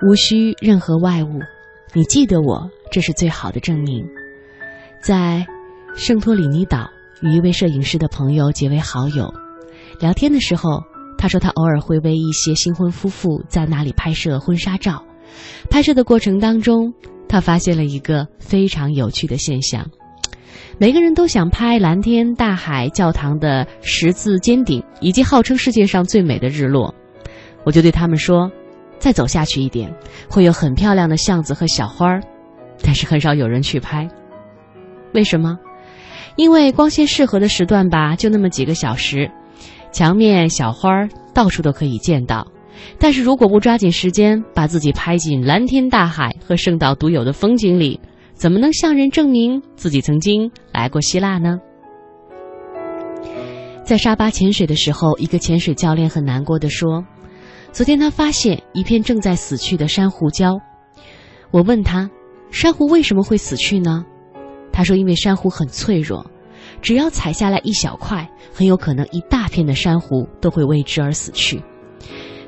无需任何外物，你记得我，这是最好的证明。在圣托里尼岛与一位摄影师的朋友结为好友，聊天的时候，他说他偶尔会为一些新婚夫妇在那里拍摄婚纱照。拍摄的过程当中，他发现了一个非常有趣的现象：每个人都想拍蓝天、大海、教堂的十字尖顶，以及号称世界上最美的日落。我就对他们说。再走下去一点，会有很漂亮的巷子和小花儿，但是很少有人去拍。为什么？因为光线适合的时段吧，就那么几个小时，墙面、小花儿到处都可以见到。但是如果不抓紧时间，把自己拍进蓝天大海和圣岛独有的风景里，怎么能向人证明自己曾经来过希腊呢？在沙巴潜水的时候，一个潜水教练很难过的说。昨天他发现一片正在死去的珊瑚礁，我问他，珊瑚为什么会死去呢？他说，因为珊瑚很脆弱，只要踩下来一小块，很有可能一大片的珊瑚都会为之而死去。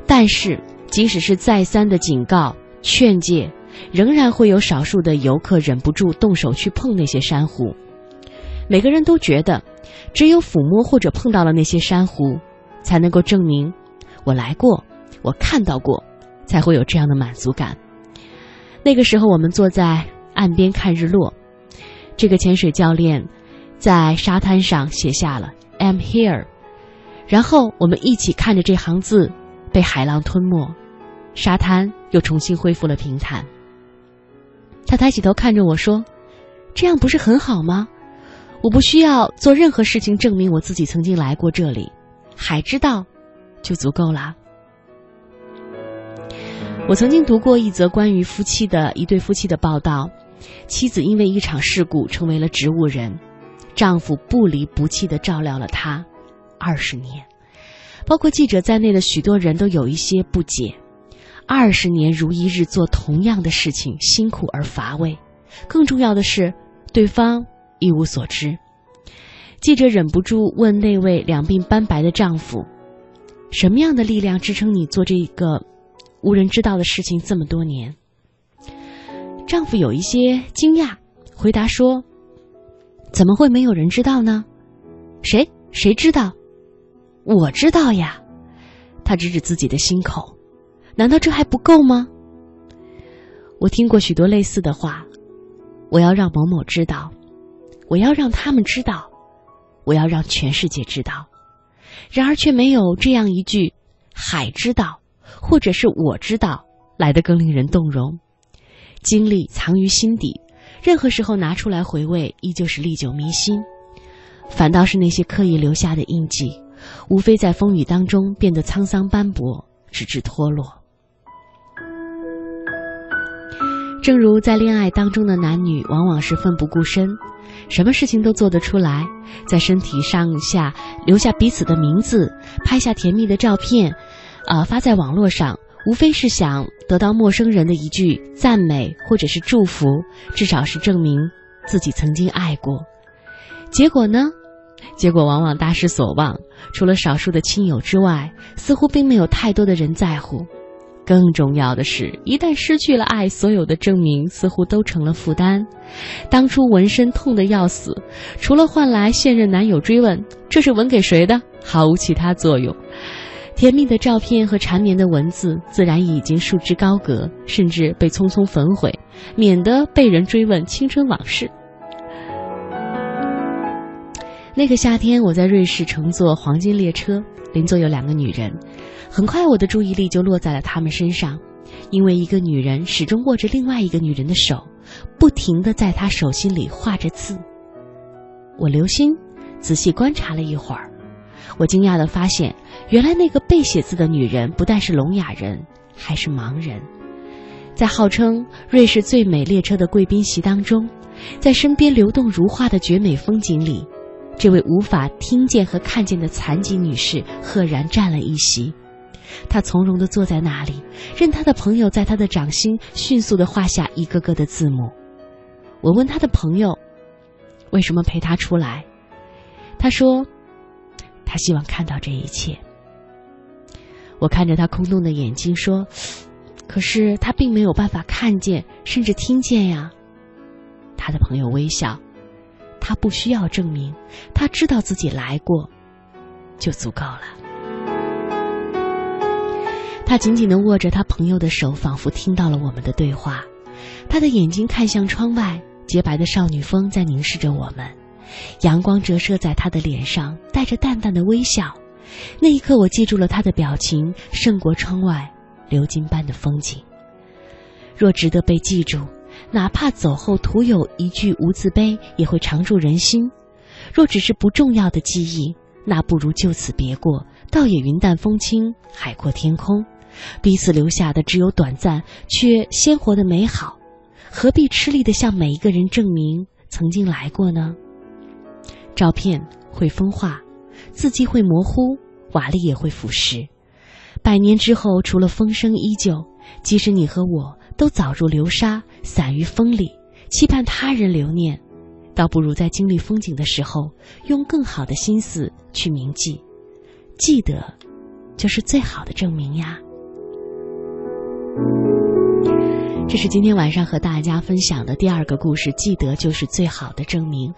但是，即使是再三的警告、劝诫，仍然会有少数的游客忍不住动手去碰那些珊瑚。每个人都觉得，只有抚摸或者碰到了那些珊瑚，才能够证明我来过。我看到过，才会有这样的满足感。那个时候，我们坐在岸边看日落。这个潜水教练在沙滩上写下了 "I'm here"，然后我们一起看着这行字被海浪吞没，沙滩又重新恢复了平坦。他抬起头看着我说：“这样不是很好吗？我不需要做任何事情证明我自己曾经来过这里，海知道就足够了。”我曾经读过一则关于夫妻的一对夫妻的报道，妻子因为一场事故成为了植物人，丈夫不离不弃地照料了她二十年，包括记者在内的许多人都有一些不解：二十年如一日做同样的事情，辛苦而乏味，更重要的是，对方一无所知。记者忍不住问那位两鬓斑白的丈夫：“什么样的力量支撑你做这一个？”无人知道的事情这么多年，丈夫有一些惊讶，回答说：“怎么会没有人知道呢？谁谁知道？我知道呀。”他指指自己的心口，难道这还不够吗？我听过许多类似的话，我要让某某知道，我要让他们知道，我要让全世界知道，然而却没有这样一句：“海知道。”或者是我知道来的更令人动容，经历藏于心底，任何时候拿出来回味，依旧是历久弥新。反倒是那些刻意留下的印记，无非在风雨当中变得沧桑斑驳，直至脱落。正如在恋爱当中的男女，往往是奋不顾身，什么事情都做得出来，在身体上下留下彼此的名字，拍下甜蜜的照片。啊，发在网络上，无非是想得到陌生人的一句赞美或者是祝福，至少是证明自己曾经爱过。结果呢？结果往往大失所望。除了少数的亲友之外，似乎并没有太多的人在乎。更重要的是，一旦失去了爱，所有的证明似乎都成了负担。当初纹身痛得要死，除了换来现任男友追问这是纹给谁的，毫无其他作用。甜蜜的照片和缠绵的文字，自然已经束之高阁，甚至被匆匆焚毁，免得被人追问青春往事。那个夏天，我在瑞士乘坐黄金列车，邻座有两个女人，很快我的注意力就落在了她们身上，因为一个女人始终握着另外一个女人的手，不停的在她手心里画着字。我留心仔细观察了一会儿。我惊讶地发现，原来那个背写字的女人不但是聋哑人，还是盲人。在号称瑞士最美列车的贵宾席当中，在身边流动如画的绝美风景里，这位无法听见和看见的残疾女士赫然占了一席。她从容地坐在那里，任她的朋友在她的掌心迅速地画下一个个的字母。我问她的朋友：“为什么陪她出来？”他说。他希望看到这一切。我看着他空洞的眼睛说：“可是他并没有办法看见，甚至听见呀。他的朋友微笑，他不需要证明，他知道自己来过，就足够了。他紧紧的握着他朋友的手，仿佛听到了我们的对话。他的眼睛看向窗外，洁白的少女风在凝视着我们，阳光折射在他的脸上，带着淡淡的微笑。那一刻，我记住了他的表情，胜过窗外流金般的风景。若值得被记住。哪怕走后徒有一句无字碑，也会常驻人心。若只是不重要的记忆，那不如就此别过，倒也云淡风轻，海阔天空。彼此留下的只有短暂却鲜活的美好，何必吃力的向每一个人证明曾经来过呢？照片会风化，字迹会模糊，瓦砾也会腐蚀。百年之后，除了风声依旧，即使你和我。都早入流沙，散于风里，期盼他人留念，倒不如在经历风景的时候，用更好的心思去铭记。记得，就是最好的证明呀。这是今天晚上和大家分享的第二个故事。记得就是最好的证明。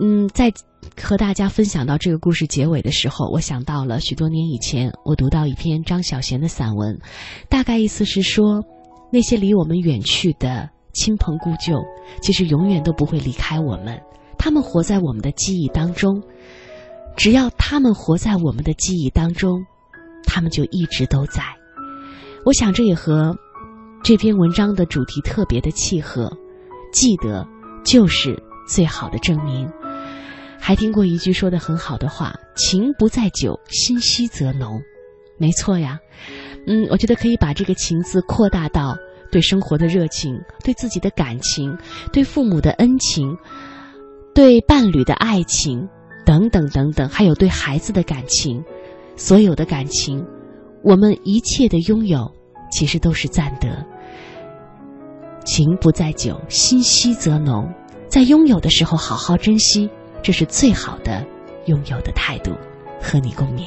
嗯，在和大家分享到这个故事结尾的时候，我想到了许多年以前，我读到一篇张小娴的散文，大概意思是说。那些离我们远去的亲朋故旧，其实永远都不会离开我们。他们活在我们的记忆当中，只要他们活在我们的记忆当中，他们就一直都在。我想这也和这篇文章的主题特别的契合。记得就是最好的证明。还听过一句说的很好的话：“情不在酒，心稀则浓。”没错呀。嗯，我觉得可以把这个“情”字扩大到对生活的热情、对自己的感情、对父母的恩情、对伴侣的爱情等等等等，还有对孩子的感情，所有的感情，我们一切的拥有，其实都是赞得。情不在酒，心稀则浓。在拥有的时候好好珍惜，这是最好的拥有的态度。和你共勉。